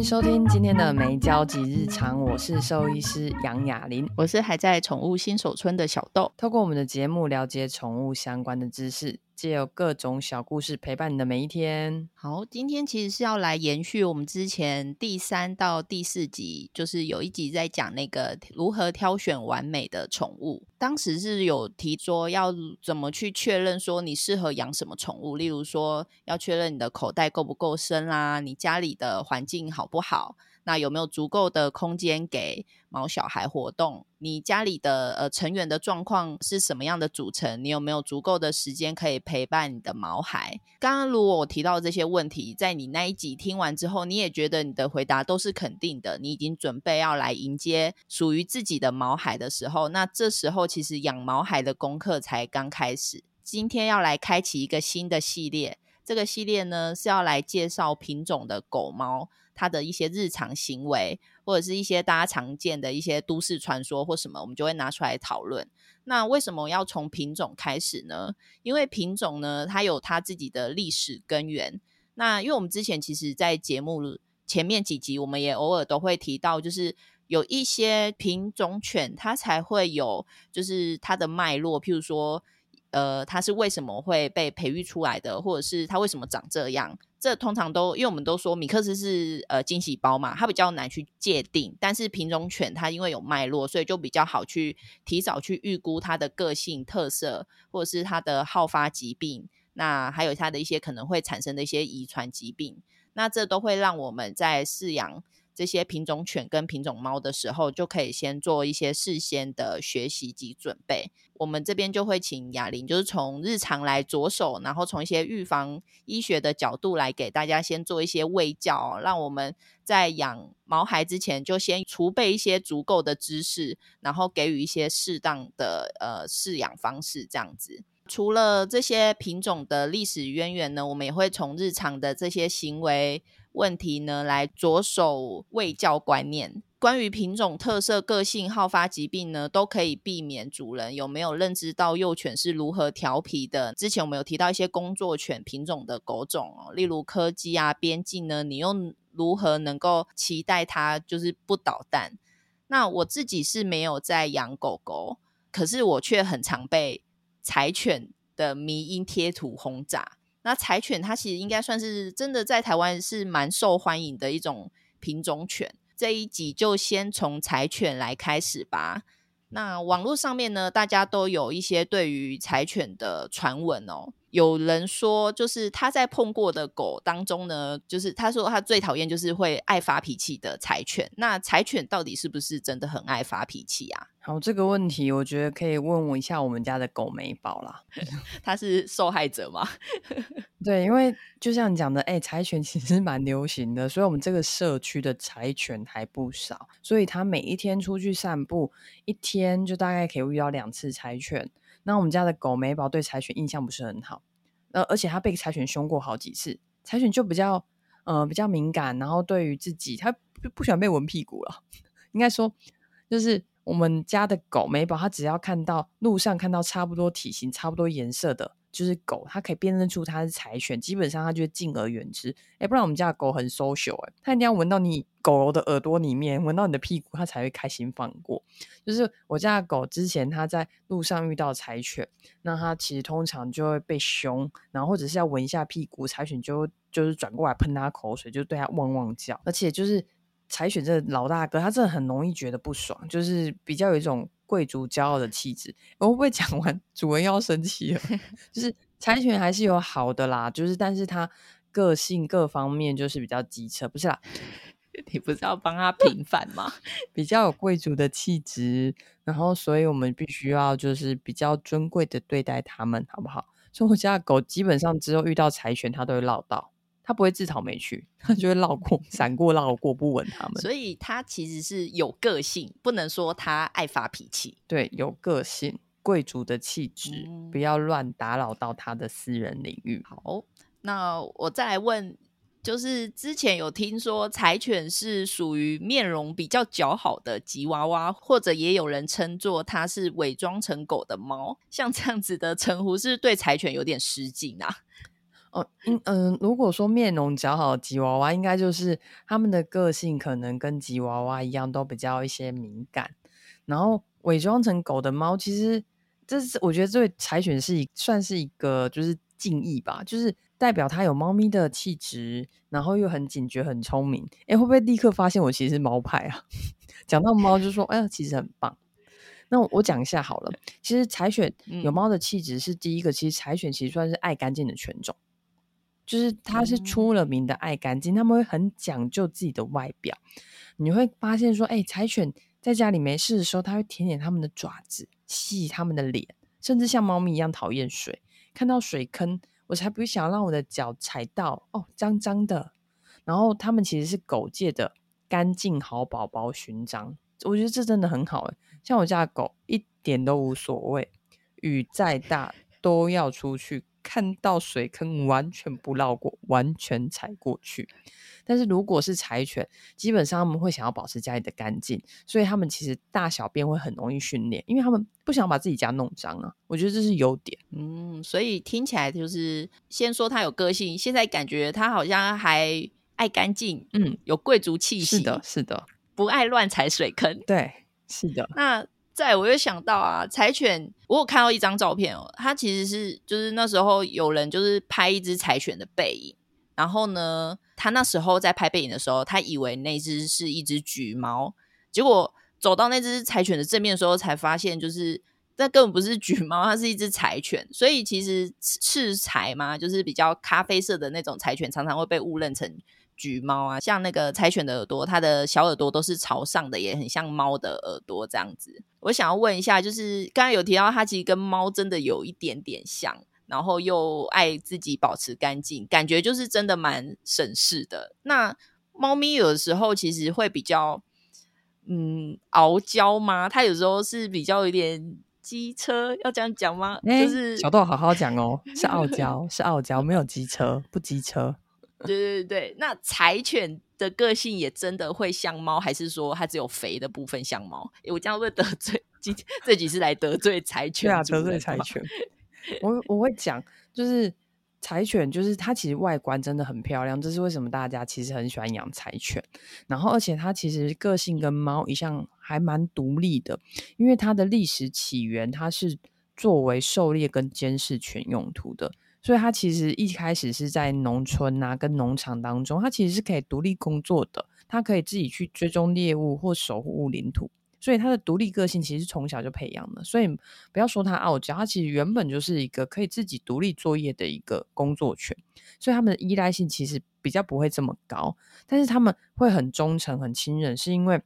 迎收听今天的没交集日常，我是兽医师杨雅琳，我是还在宠物新手村的小豆。透过我们的节目了解宠物相关的知识。借由各种小故事陪伴你的每一天。好，今天其实是要来延续我们之前第三到第四集，就是有一集在讲那个如何挑选完美的宠物。当时是有提说要怎么去确认说你适合养什么宠物，例如说要确认你的口袋够不够深啦，你家里的环境好不好。那有没有足够的空间给毛小孩活动？你家里的呃成员的状况是什么样的组成？你有没有足够的时间可以陪伴你的毛孩？刚刚如果我提到这些问题，在你那一集听完之后，你也觉得你的回答都是肯定的，你已经准备要来迎接属于自己的毛孩的时候，那这时候其实养毛孩的功课才刚开始。今天要来开启一个新的系列，这个系列呢是要来介绍品种的狗猫。它的一些日常行为，或者是一些大家常见的一些都市传说或什么，我们就会拿出来讨论。那为什么要从品种开始呢？因为品种呢，它有它自己的历史根源。那因为我们之前其实，在节目前面几集，我们也偶尔都会提到，就是有一些品种犬，它才会有，就是它的脉络，譬如说。呃，它是为什么会被培育出来的，或者是它为什么长这样？这通常都因为我们都说米克斯是呃惊喜包嘛，它比较难去界定。但是品种犬它因为有脉络，所以就比较好去提早去预估它的个性特色，或者是它的好发疾病，那还有它的一些可能会产生的一些遗传疾病，那这都会让我们在饲养。这些品种犬跟品种猫的时候，就可以先做一些事先的学习及准备。我们这边就会请雅琳，就是从日常来着手，然后从一些预防医学的角度来给大家先做一些卫教，让我们在养毛孩之前就先储备一些足够的知识，然后给予一些适当的呃饲养方式，这样子。除了这些品种的历史渊源呢，我们也会从日常的这些行为。问题呢，来着手卫教观念。关于品种特色、个性、好发疾病呢，都可以避免主人有没有认知到幼犬是如何调皮的。之前我们有提到一些工作犬品种的狗种哦，例如柯基啊、边境呢，你又如何能够期待它就是不捣蛋？那我自己是没有在养狗狗，可是我却很常被柴犬的迷因贴图轰炸。那柴犬它其实应该算是真的在台湾是蛮受欢迎的一种品种犬。这一集就先从柴犬来开始吧。那网络上面呢，大家都有一些对于柴犬的传闻哦。有人说，就是他在碰过的狗当中呢，就是他说他最讨厌就是会爱发脾气的柴犬。那柴犬到底是不是真的很爱发脾气啊？好，这个问题我觉得可以问我一下我们家的狗美宝啦。他是受害者吗？对，因为就像你讲的，哎、柴犬其实蛮流行的，所以我们这个社区的柴犬还不少，所以他每一天出去散步，一天就大概可以遇到两次柴犬。那我们家的狗美宝对柴犬印象不是很好，呃，而且它被柴犬凶过好几次，柴犬就比较呃比较敏感，然后对于自己它不不喜欢被闻屁股了，应该说就是我们家的狗美宝，它只要看到路上看到差不多体型、差不多颜色的。就是狗，它可以辨认出它是柴犬，基本上它就会敬而远之。哎，不然我们家的狗很 social，哎，它一定要闻到你狗狗的耳朵里面，闻到你的屁股，它才会开心放过。就是我家的狗之前它在路上遇到柴犬，那它其实通常就会被凶，然后或者是要闻一下屁股，柴犬就就是转过来喷它口水，就对它汪汪叫。而且就是柴犬这老大哥，他真的很容易觉得不爽，就是比较有一种。贵族骄傲的气质，我会不会讲完主人要生气了？就是柴犬还是有好的啦，就是但是它个性各方面就是比较机车，不是啦？你不是要帮他平反吗？比较有贵族的气质，然后所以我们必须要就是比较尊贵的对待他们，好不好？所以我家的狗基本上只有遇到柴犬，它都会绕道。他不会自讨没趣，他就会绕过、闪过、绕过，不闻他们。所以他其实是有个性，不能说他爱发脾气。对，有个性，贵族的气质，嗯、不要乱打扰到他的私人领域。好，那我再来问，就是之前有听说柴犬是属于面容比较姣好的吉娃娃，或者也有人称作它是伪装成狗的猫，像这样子的称呼，是，是对柴犬有点失敬啊？哦，嗯嗯，如果说面容姣好的吉娃娃，应该就是他们的个性可能跟吉娃娃一样，都比较一些敏感。然后伪装成狗的猫，其实这是我觉得对柴犬是一算是一个就是敬意吧，就是代表它有猫咪的气质，然后又很警觉、很聪明。哎，会不会立刻发现我其实是猫派啊？讲到猫就说，哎呀，其实很棒。那我，我讲一下好了，其实柴犬有猫的气质是第一个，嗯、其实柴犬其实算是爱干净的犬种。就是它是出了名的爱干净，他、嗯、们会很讲究自己的外表。你会发现说，哎、欸，柴犬在家里没事的时候，它会舔舔它们的爪子，吸它们的脸，甚至像猫咪一样讨厌水。看到水坑，我才不想让我的脚踩到哦，脏脏的。然后它们其实是狗界的干净好宝宝勋章，我觉得这真的很好。像我家的狗一点都无所谓，雨再大都要出去。看到水坑完全不绕过，完全踩过去。但是如果是柴犬，基本上他们会想要保持家里的干净，所以他们其实大小便会很容易训练，因为他们不想把自己家弄脏啊。我觉得这是优点。嗯，所以听起来就是先说他有个性，现在感觉他好像还爱干净，嗯，有贵族气息。是的，是的，不爱乱踩水坑。对，是的。那。在我又想到啊，柴犬，我有看到一张照片哦，它其实是就是那时候有人就是拍一只柴犬的背影，然后呢，他那时候在拍背影的时候，他以为那只是一只橘猫，结果走到那只柴犬的正面的时候，才发现就是那根本不是橘猫，它是一只柴犬，所以其实赤柴嘛，就是比较咖啡色的那种柴犬，常常会被误认成。橘猫啊，像那个柴犬的耳朵，它的小耳朵都是朝上的，也很像猫的耳朵这样子。我想要问一下，就是刚刚有提到它其实跟猫真的有一点点像，然后又爱自己保持干净，感觉就是真的蛮省事的。那猫咪有的时候其实会比较嗯傲娇吗？它有时候是比较有点机车，要这样讲吗？欸、就是小豆好好讲哦，是傲 娇，是傲娇，没有机车，不机车。对对对，那柴犬的个性也真的会像猫，还是说它只有肥的部分像猫？我这样会得罪？今天这几是来得罪柴犬？对啊，得罪柴犬。我我会讲，就是柴犬，就是它其实外观真的很漂亮，这是为什么大家其实很喜欢养柴犬。然后，而且它其实个性跟猫一向还蛮独立的，因为它的历史起源，它是作为狩猎跟监视犬用途的。所以它其实一开始是在农村啊，跟农场当中，它其实是可以独立工作的，它可以自己去追踪猎物或守护领土，所以它的独立个性其实从小就培养的。所以不要说它傲娇，它其实原本就是一个可以自己独立作业的一个工作犬，所以他们的依赖性其实比较不会这么高，但是他们会很忠诚、很亲人，是因为。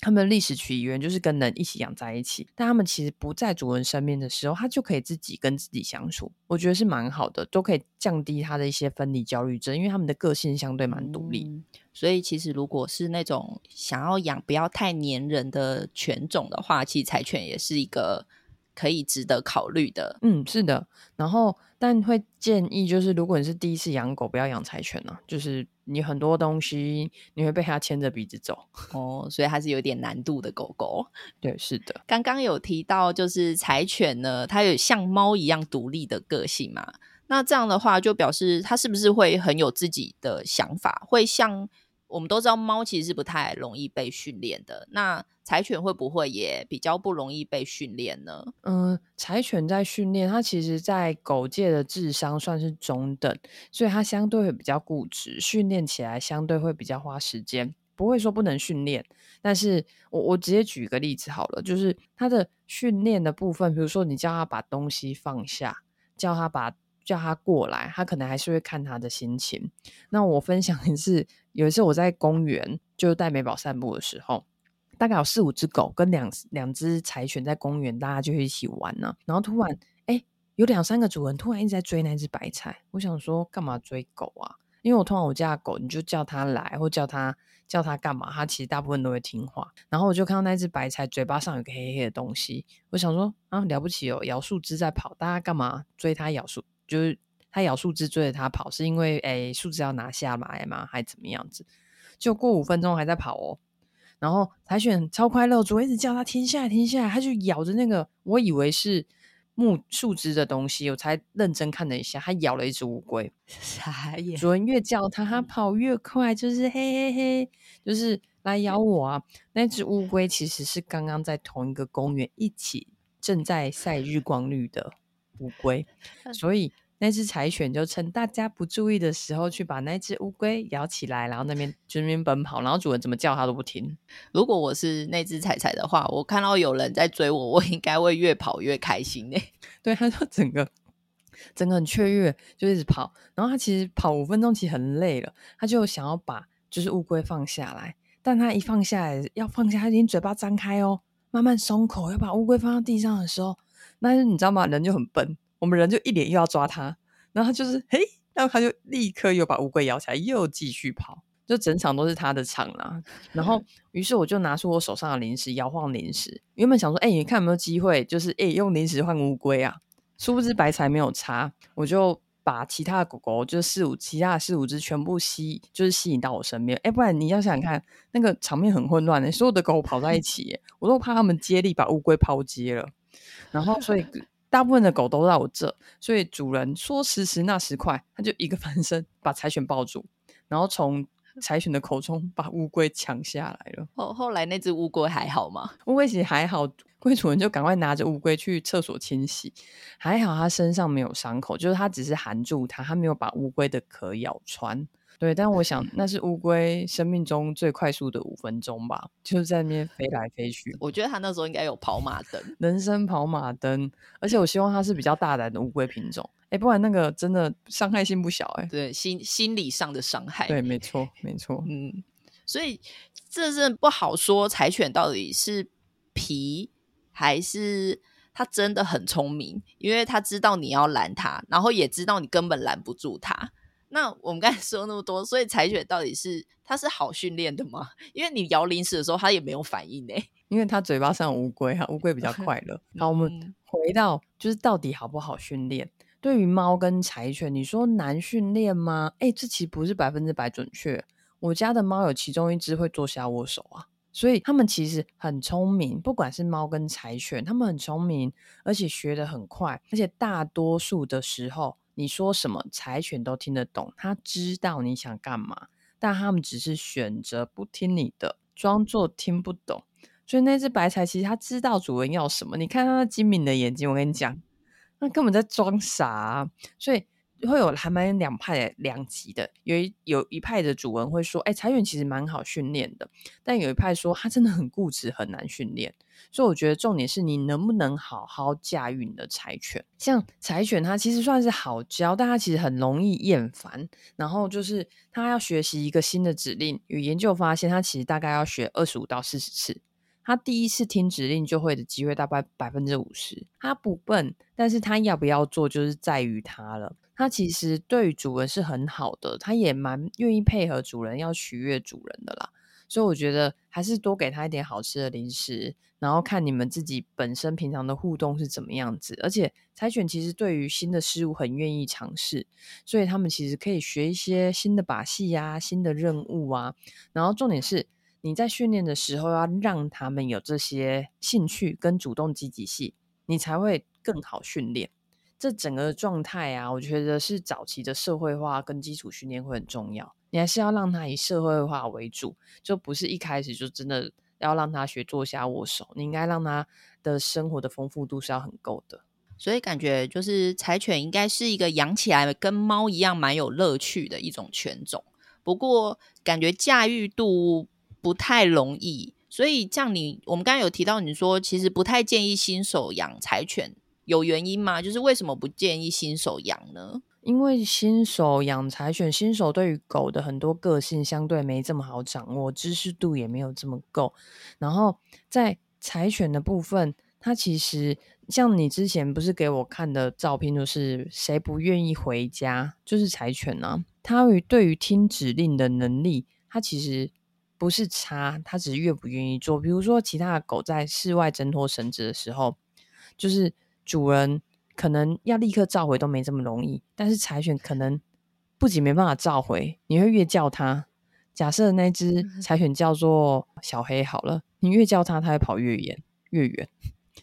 他们的历史起源就是跟人一起养在一起，但他们其实不在主人身边的时候，他就可以自己跟自己相处。我觉得是蛮好的，都可以降低他的一些分离焦虑症，因为他们的个性相对蛮独立。嗯，所以其实如果是那种想要养不要太黏人的犬种的话，其实柴犬也是一个。可以值得考虑的，嗯，是的。然后，但会建议就是，如果你是第一次养狗，不要养柴犬呢、啊。就是你很多东西你会被它牵着鼻子走哦，所以它是有点难度的狗狗。对，是的。刚刚有提到，就是柴犬呢，它有像猫一样独立的个性嘛？那这样的话，就表示它是不是会很有自己的想法？会像我们都知道，猫其实是不太容易被训练的。那柴犬会不会也比较不容易被训练呢？嗯，柴犬在训练，它其实，在狗界的智商算是中等，所以它相对会比较固执，训练起来相对会比较花时间。不会说不能训练，但是我我直接举一个例子好了，就是它的训练的部分，比如说你叫它把东西放下，叫它把叫它过来，它可能还是会看他的心情。那我分享的是，有一次我在公园就带美宝散步的时候。大概有四五只狗跟两两只柴犬在公园，大家就一起玩呢、然后突然，哎、有两三个主人突然一直在追那只白菜。我想说，干嘛追狗啊？因为我通常我家的狗，你就叫它来，或叫它叫它干嘛，它其实大部分都会听话。然后我就看到那只白菜嘴巴上有个黑黑的东西，我想说啊，了不起哦，咬树枝在跑，大家干嘛追它咬树？就是它咬树枝追着它跑，是因为哎树枝要拿下来吗？还怎么样子？就过五分钟还在跑哦。然后柴犬超快乐，主人一直叫它停下来，停下来，它就咬着那个，我以为是木树枝的东西，我才认真看了一下，它咬了一只乌龟。啥耶？主人越叫它，它跑越快，就是嘿嘿嘿，就是来咬我啊！那只乌龟其实是刚刚在同一个公园一起正在晒日光浴的乌龟，所以。那只柴犬就趁大家不注意的时候，去把那只乌龟咬起来，然后那边就那边奔跑，然后主人怎么叫它都不听。如果我是那只柴柴的话，我看到有人在追我，我应该会越跑越开心呢。对，它就整个整个很雀跃，就一直跑。然后它其实跑五分钟其实很累了，它就想要把就是乌龟放下来，但它一放下来要放下，它已经嘴巴张开哦，慢慢松口要把乌龟放到地上的时候，那你知道吗？人就很笨。我们人就一脸又要抓他，然后他就是嘿，然后他就立刻又把乌龟咬起来，又继续跑，就整场都是他的场啦。然后，于是我就拿出我手上的零食，摇晃零食，原本想说，哎，你看有没有机会，就是哎，用零食换乌龟啊？殊不知白菜没有差，我就把其他的狗狗，就是四五其他的四五只全部吸，就是吸引到我身边。哎，不然你要想想看，那个场面很混乱的，所有的狗跑在一起，我都怕它们接力把乌龟抛接了。然后，所以。大部分的狗都在我这，所以主人说时迟那时快，他就一个翻身把柴犬抱住，然后从柴犬的口中把乌龟抢下来了。后后来那只乌龟还好吗？乌龟其实还好，龟主人就赶快拿着乌龟去厕所清洗，还好它身上没有伤口，就是它只是含住它，它没有把乌龟的壳咬穿。对，但我想那是乌龟生命中最快速的五分钟吧，就是在那边飞来飞去。我觉得它那时候应该有跑马灯，人生跑马灯。而且我希望它是比较大胆的乌龟品种，哎，不然那个真的伤害性不小哎。对，心心理上的伤害。对，没错，没错。嗯，所以这是不好说，柴犬到底是皮还是它真的很聪明，因为它知道你要拦它，然后也知道你根本拦不住它。那我们刚才说那么多，所以柴犬到底是它是好训练的吗？因为你摇零食的时候，它也没有反应呢。因为它嘴巴上有乌龟哈，乌龟比较快 乐。好，我们回到就是到底好不好训练？对于猫跟柴犬，你说难训练吗？哎，这其实不是百分之百准确。我家的猫有其中一只会坐下握手啊，所以它们其实很聪明。不管是猫跟柴犬，它们很聪明，而且学得很快，而且大多数的时候。你说什么，柴犬都听得懂，他知道你想干嘛，但他们只是选择不听你的，装作听不懂。所以那只白柴其实他知道主人要什么，你看它那精明的眼睛，我跟你讲，那根本在装傻。所以。会有还蛮两派两极的，有一有一派的主人会说，哎，柴犬其实蛮好训练的，但有一派说它真的很固执，很难训练。所以我觉得重点是你能不能好好驾驭你的柴犬。像柴犬，它其实算是好教，但它其实很容易厌烦。然后就是它要学习一个新的指令，有研究发现，它其实大概要学二十五到四十次。它第一次听指令就会的机会大概百分之五十。它不笨，但是它要不要做，就是在于它了。它其实对主人是很好的，它也蛮愿意配合主人，要取悦主人的啦。所以我觉得还是多给它一点好吃的零食，然后看你们自己本身平常的互动是怎么样子。而且柴犬其实对于新的事物很愿意尝试，所以他们其实可以学一些新的把戏呀、新的任务啊。然后重点是你在训练的时候要让他们有这些兴趣跟主动积极性，你才会更好训练。这整个状态啊，我觉得是早期的社会化跟基础训练会很重要。你还是要让他以社会化为主，就不是一开始就真的要让他学坐下握手。你应该让他的生活的丰富度是要很够的。所以感觉就是柴犬应该是一个养起来跟猫一样蛮有乐趣的一种犬种。不过感觉驾驭度不太容易。所以像你，我们刚刚有提到你说，其实不太建议新手养柴犬。有原因吗？就是为什么不建议新手养呢？因为新手养柴犬，新手对于狗的很多个性相对没这么好掌握，知识度也没有这么够。然后在柴犬的部分，它其实像你之前不是给我看的照片，就是谁不愿意回家，就是柴犬啊。它与对于听指令的能力，它其实不是差，它只是愿不愿意做。比如说，其他的狗在室外挣脱绳子的时候，就是。主人可能要立刻召回都没这么容易，但是柴犬可能不仅没办法召回，你会越叫它。假设那只柴犬叫做小黑好了，你越叫它，它会跑越远越远。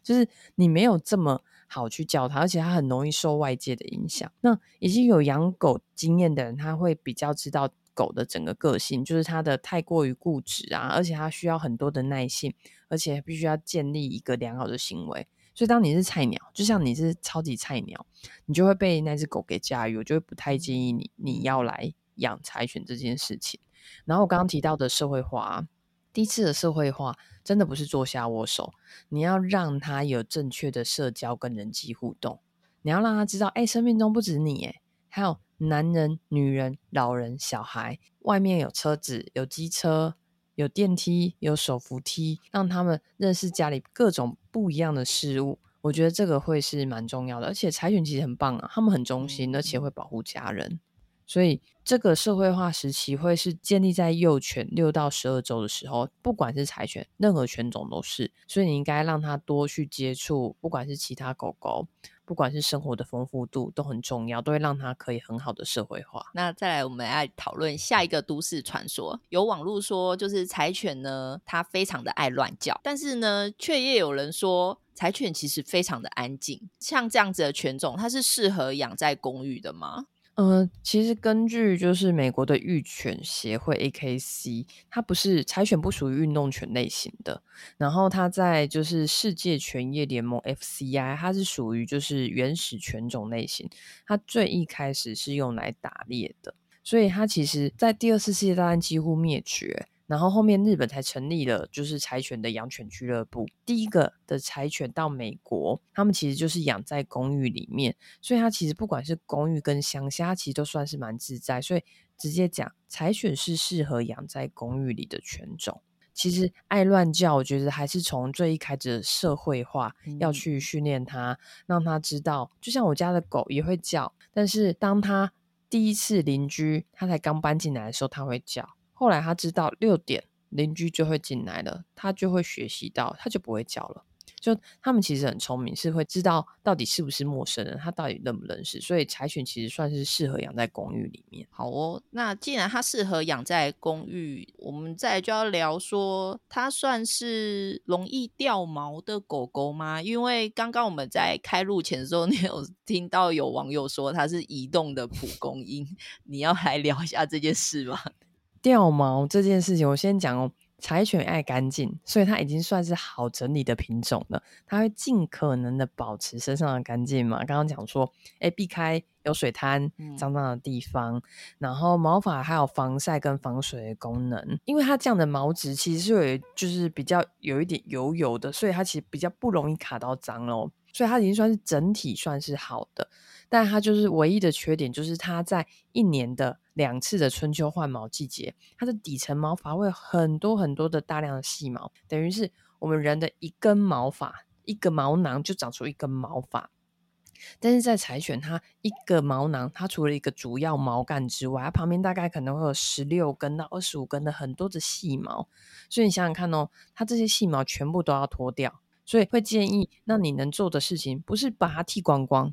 就是你没有这么好去叫它，而且它很容易受外界的影响。那已经有养狗经验的人，他会比较知道狗的整个个性，就是它的太过于固执啊，而且它需要很多的耐性，而且必须要建立一个良好的行为。所以当你是菜鸟，就像你是超级菜鸟，你就会被那只狗给驾驭，我就会不太建议你你要来养柴犬这件事情。然后我刚刚提到的社会化，第一次的社会化真的不是坐下握手，你要让他有正确的社交跟人际互动，你要让他知道，哎，生命中不止你，哎，还有男人、女人、老人、小孩，外面有车子、有机车、有电梯、有手扶梯，让他们认识家里各种不一样的事物。我觉得这个会是蛮重要的，而且柴犬其实很棒啊，他们很忠心，而且会保护家人。所以，这个社会化时期会是建立在幼犬六到十二周的时候，不管是柴犬，任何犬种都是。所以，你应该让它多去接触，不管是其他狗狗，不管是生活的丰富度，都很重要，都会让它可以很好的社会化。那再来，我们来讨论下一个都市传说。有网络说，就是柴犬呢，它非常的爱乱叫，但是呢，却也有人说，柴犬其实非常的安静。像这样子的犬种，它是适合养在公寓的吗？嗯，其实根据就是美国的育犬协会 AKC，它不是柴犬，不属于运动犬类型的。然后它在就是世界犬业联盟 FCI，它是属于就是原始犬种类型。它最一开始是用来打猎的，所以它其实在第二次世界大战几乎灭绝。然后后面日本才成立了就是柴犬的养犬俱乐部。第一个的柴犬到美国，他们其实就是养在公寓里面，所以它其实不管是公寓跟乡下，其实都算是蛮自在。所以直接讲，柴犬是适合养在公寓里的犬种。其实爱乱叫，我觉得还是从最一开始的社会化要去训练它，让它知道，就像我家的狗也会叫，但是当它第一次邻居它才刚搬进来的时候，它会叫。后来他知道六点邻居就会进来了，他就会学习到，他就不会叫了。就他们其实很聪明，是会知道到底是不是陌生人，他到底认不认识。所以柴犬其实算是适合养在公寓里面。好哦，那既然它适合养在公寓，我们再就要聊说，它算是容易掉毛的狗狗吗？因为刚刚我们在开录前的时候，你有 听到有网友说它是移动的蒲公英，你要来聊一下这件事吗？掉毛这件事情，我先讲哦。柴犬爱干净，所以它已经算是好整理的品种了。它会尽可能的保持身上的干净嘛。刚刚讲说，哎，避开有水滩、脏脏的地方，嗯、然后毛发还有防晒跟防水的功能。因为它这样的毛质其实是有，就是比较有一点油油的，所以它其实比较不容易卡到脏哦。所以它已经算是整体算是好的，但它就是唯一的缺点，就是它在一年的两次的春秋换毛季节，它的底层毛发会有很多很多的大量的细毛，等于是我们人的一根毛发，一个毛囊就长出一根毛发。但是在柴犬，它一个毛囊，它除了一个主要毛干之外，它旁边大概可能会有十六根到二十五根的很多的细毛，所以你想想看哦，它这些细毛全部都要脱掉。所以会建议，那你能做的事情不是把它剃光光，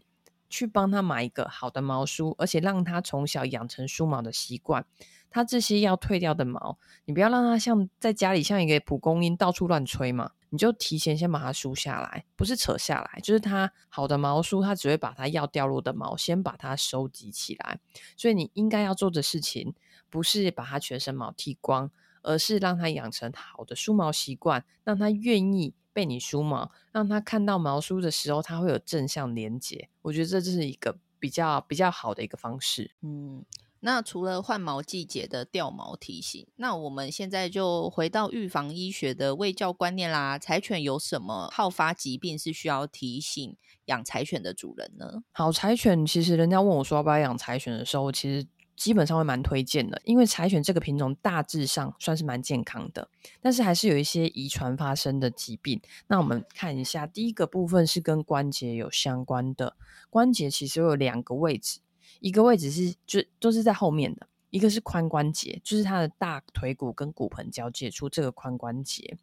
去帮他买一个好的毛梳，而且让他从小养成梳毛的习惯。他这些要退掉的毛，你不要让他像在家里像一个蒲公英到处乱吹嘛，你就提前先把它梳下来，不是扯下来，就是他好的毛梳，他只会把它要掉落的毛先把它收集起来。所以你应该要做的事情，不是把它全身毛剃光，而是让他养成好的梳毛习惯，让他愿意。被你梳毛，让他看到毛梳的时候，他会有正向连结。我觉得这就是一个比较比较好的一个方式。嗯，那除了换毛季节的掉毛提醒，那我们现在就回到预防医学的卫教观念啦。柴犬有什么好发疾病是需要提醒养柴犬的主人呢？好，柴犬其实人家问我说要不要养柴犬的时候，其实。基本上会蛮推荐的，因为柴犬这个品种大致上算是蛮健康的，但是还是有一些遗传发生的疾病。那我们看一下，第一个部分是跟关节有相关的，关节其实有两个位置，一个位置是就都是在后面的，一个是髋关节，就是它的大腿骨跟骨盆交界处这个髋关节，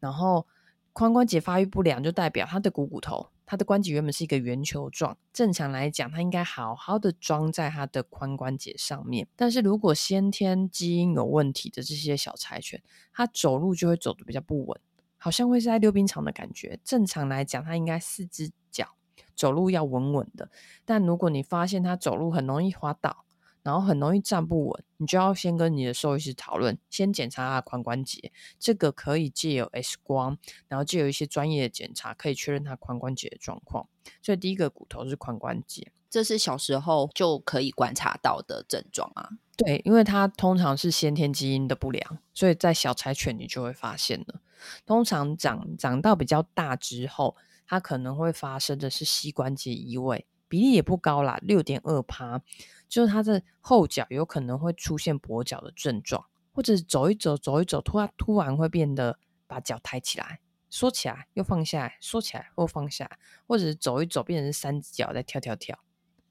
然后。髋关节发育不良，就代表它的股骨头，它的关节原本是一个圆球状。正常来讲，它应该好好的装在它的髋关节上面。但是如果先天基因有问题的这些小柴犬，它走路就会走得比较不稳，好像会是在溜冰场的感觉。正常来讲，它应该四只脚走路要稳稳的。但如果你发现它走路很容易滑倒，然后很容易站不稳，你就要先跟你的兽医师讨论，先检查它的髋关节。这个可以借由 X 光，然后借由一些专业的检查，可以确认它髋关节的状况。所以第一个骨头是髋关节，这是小时候就可以观察到的症状啊。对，因为它通常是先天基因的不良，所以在小柴犬你就会发现了。通常长长到比较大之后，它可能会发生的是膝关节移位，比例也不高啦，六点二趴。就是它的后脚有可能会出现跛脚的症状，或者是走一走走一走，突然突然会变得把脚抬起来，缩起来又放下来，缩起来又放下来，或者是走一走变成三只脚在跳跳跳。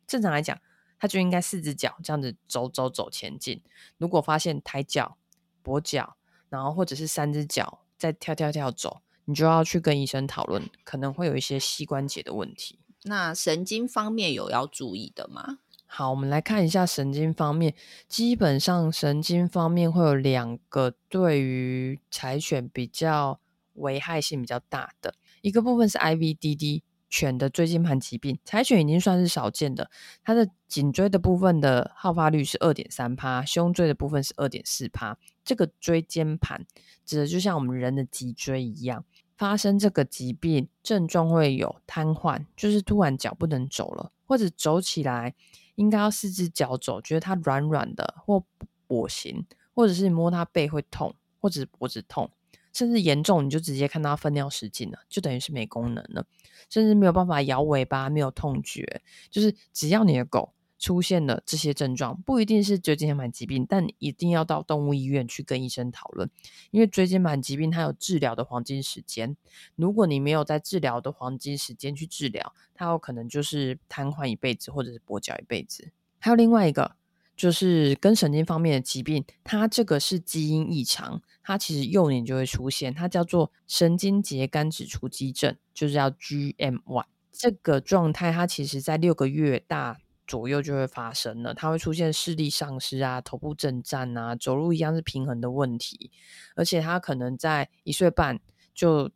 正常来讲，他就应该四只脚这样子走走走前进。如果发现抬脚、跛脚，然后或者是三只脚在跳跳跳走，你就要去跟医生讨论，可能会有一些膝关节的问题。那神经方面有要注意的吗？好，我们来看一下神经方面。基本上，神经方面会有两个对于柴犬比较危害性比较大的一个部分是 IVDD 犬的椎间盘疾病。柴犬已经算是少见的，它的颈椎的部分的好发率是二点三趴，胸椎的部分是二点四趴。这个椎间盘指的就像我们人的脊椎一样，发生这个疾病症状会有瘫痪，就是突然脚不能走了，或者走起来。应该要四只脚走，觉得它软软的或跛行，或者是摸它背会痛，或者是脖子痛，甚至严重你就直接看它分尿失禁了，就等于是没功能了，甚至没有办法摇尾巴，没有痛觉，就是只要你的狗。出现了这些症状，不一定是椎间盘疾病，但一定要到动物医院去跟医生讨论，因为椎间盘疾病它有治疗的黄金时间，如果你没有在治疗的黄金时间去治疗，它有可能就是瘫痪一辈子，或者是跛脚一辈子。还有另外一个就是跟神经方面的疾病，它这个是基因异常，它其实幼年就会出现，它叫做神经节苷指除基症，就是要 GMY 这个状态，它其实在六个月大。左右就会发生了，它会出现视力丧失啊、头部震颤啊、走路一样是平衡的问题，而且它可能在一岁半就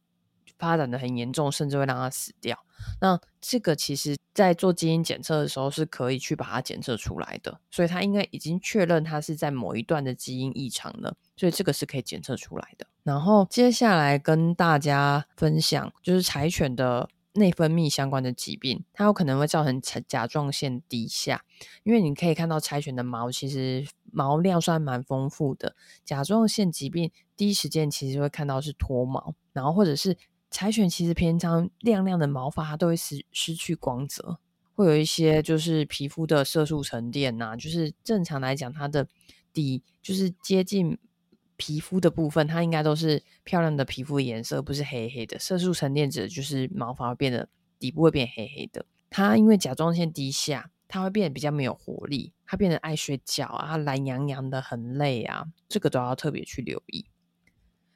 发展的很严重，甚至会让它死掉。那这个其实在做基因检测的时候是可以去把它检测出来的，所以它应该已经确认它是在某一段的基因异常了，所以这个是可以检测出来的。然后接下来跟大家分享就是柴犬的。内分泌相关的疾病，它有可能会造成甲状腺低下，因为你可以看到柴犬的毛其实毛量算蛮丰富的。甲状腺疾病第一时间其实会看到是脱毛，然后或者是柴犬其实平常亮亮的毛发它都会失失去光泽，会有一些就是皮肤的色素沉淀呐、就是正常来讲它的底就是接近。皮肤的部分，它应该都是漂亮的皮肤颜色，不是黑黑的。色素沉淀者就是毛发会变得底部会变黑黑的。它因为甲状腺低下，它会变得比较没有活力，它变得爱睡觉啊，懒洋洋的，很累啊，这个都要特别去留意。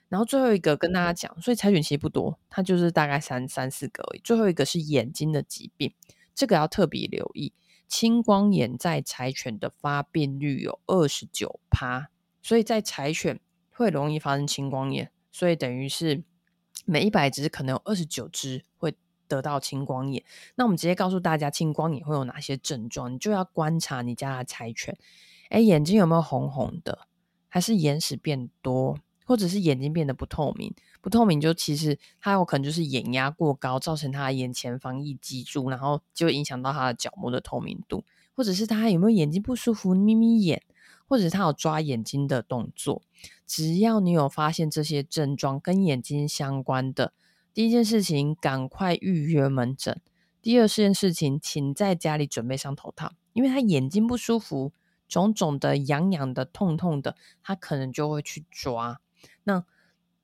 然后最后一个跟大家讲，所以柴犬其实不多，它就是大概三三四个而已。最后一个是眼睛的疾病，这个要特别留意。青光眼在柴犬的发病率有二十九趴，所以在柴犬。会容易发生青光眼，所以等于是每一百只可能有二十九只会得到青光眼。那我们直接告诉大家，青光眼会有哪些症状？你就要观察你家的柴犬，哎，眼睛有没有红红的，还是眼屎变多，或者是眼睛变得不透明？不透明就其实它有可能就是眼压过高，造成它眼前防疫积住，然后就影响到它的角膜的透明度，或者是它有没有眼睛不舒服，眯眯眼。或者他有抓眼睛的动作，只要你有发现这些症状跟眼睛相关的，第一件事情赶快预约门诊。第二件事情，请在家里准备上头套，因为他眼睛不舒服，肿肿的、痒痒的、痛痛的，他可能就会去抓。那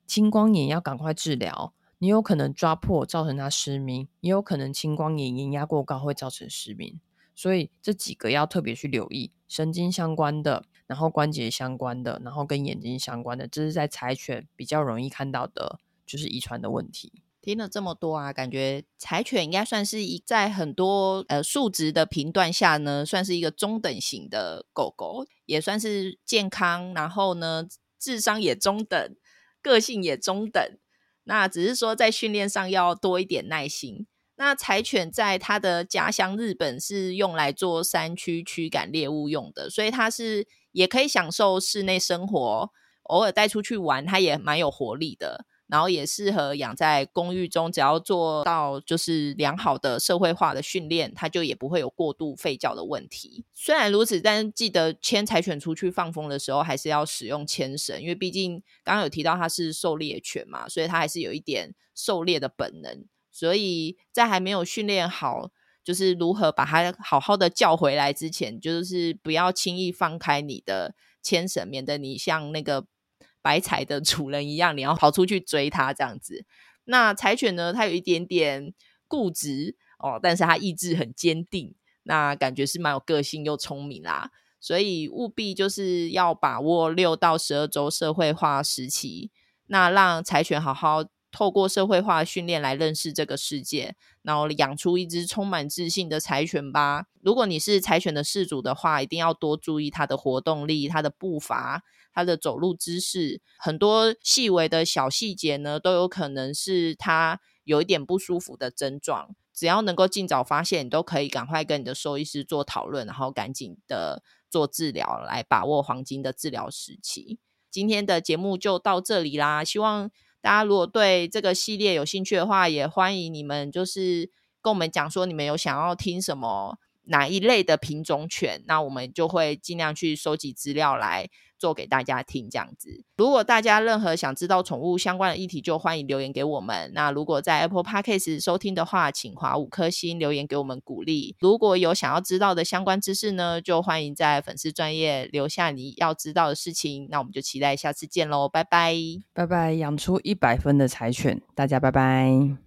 青光眼要赶快治疗，你有可能抓破造成他失明，也有可能青光眼眼压过高会造成失明。所以这几个要特别去留意，神经相关的，然后关节相关的，然后跟眼睛相关的，这是在柴犬比较容易看到的，就是遗传的问题。听了这么多啊，感觉柴犬应该算是一在很多呃数值的评断下呢，算是一个中等型的狗狗，也算是健康，然后呢智商也中等，个性也中等。那只是说在训练上要多一点耐心。那柴犬在它的家乡日本是用来做山区驱赶猎物用的，所以它是也可以享受室内生活，偶尔带出去玩，它也蛮有活力的。然后也适合养在公寓中，只要做到就是良好的社会化的训练，它就也不会有过度吠叫的问题。虽然如此，但记得牵柴犬出去放风的时候，还是要使用牵绳，因为毕竟刚刚有提到它是狩猎犬嘛，所以它还是有一点狩猎的本能。所以在还没有训练好，就是如何把它好好的叫回来之前，就是不要轻易放开你的牵绳，免得你像那个。白柴的主人一样，你要跑出去追它这样子。那柴犬呢？它有一点点固执哦，但是它意志很坚定。那感觉是蛮有个性又聪明啦。所以务必就是要把握六到十二周社会化时期，那让柴犬好好透过社会化训练来认识这个世界，然后养出一只充满自信的柴犬吧。如果你是柴犬的饲主的话，一定要多注意它的活动力、它的步伐。它的走路姿势，很多细微的小细节呢，都有可能是它有一点不舒服的症状。只要能够尽早发现，你都可以赶快跟你的兽医师做讨论，然后赶紧的做治疗，来把握黄金的治疗时期。今天的节目就到这里啦，希望大家如果对这个系列有兴趣的话，也欢迎你们就是跟我们讲说你们有想要听什么哪一类的品种犬，那我们就会尽量去收集资料来。做给大家听这样子。如果大家任何想知道宠物相关的议题，就欢迎留言给我们。那如果在 Apple Podcast 收听的话，请划五颗星留言给我们鼓励。如果有想要知道的相关知识呢，就欢迎在粉丝专业留下你要知道的事情。那我们就期待下次见喽，拜拜，拜拜，养出一百分的柴犬，大家拜拜。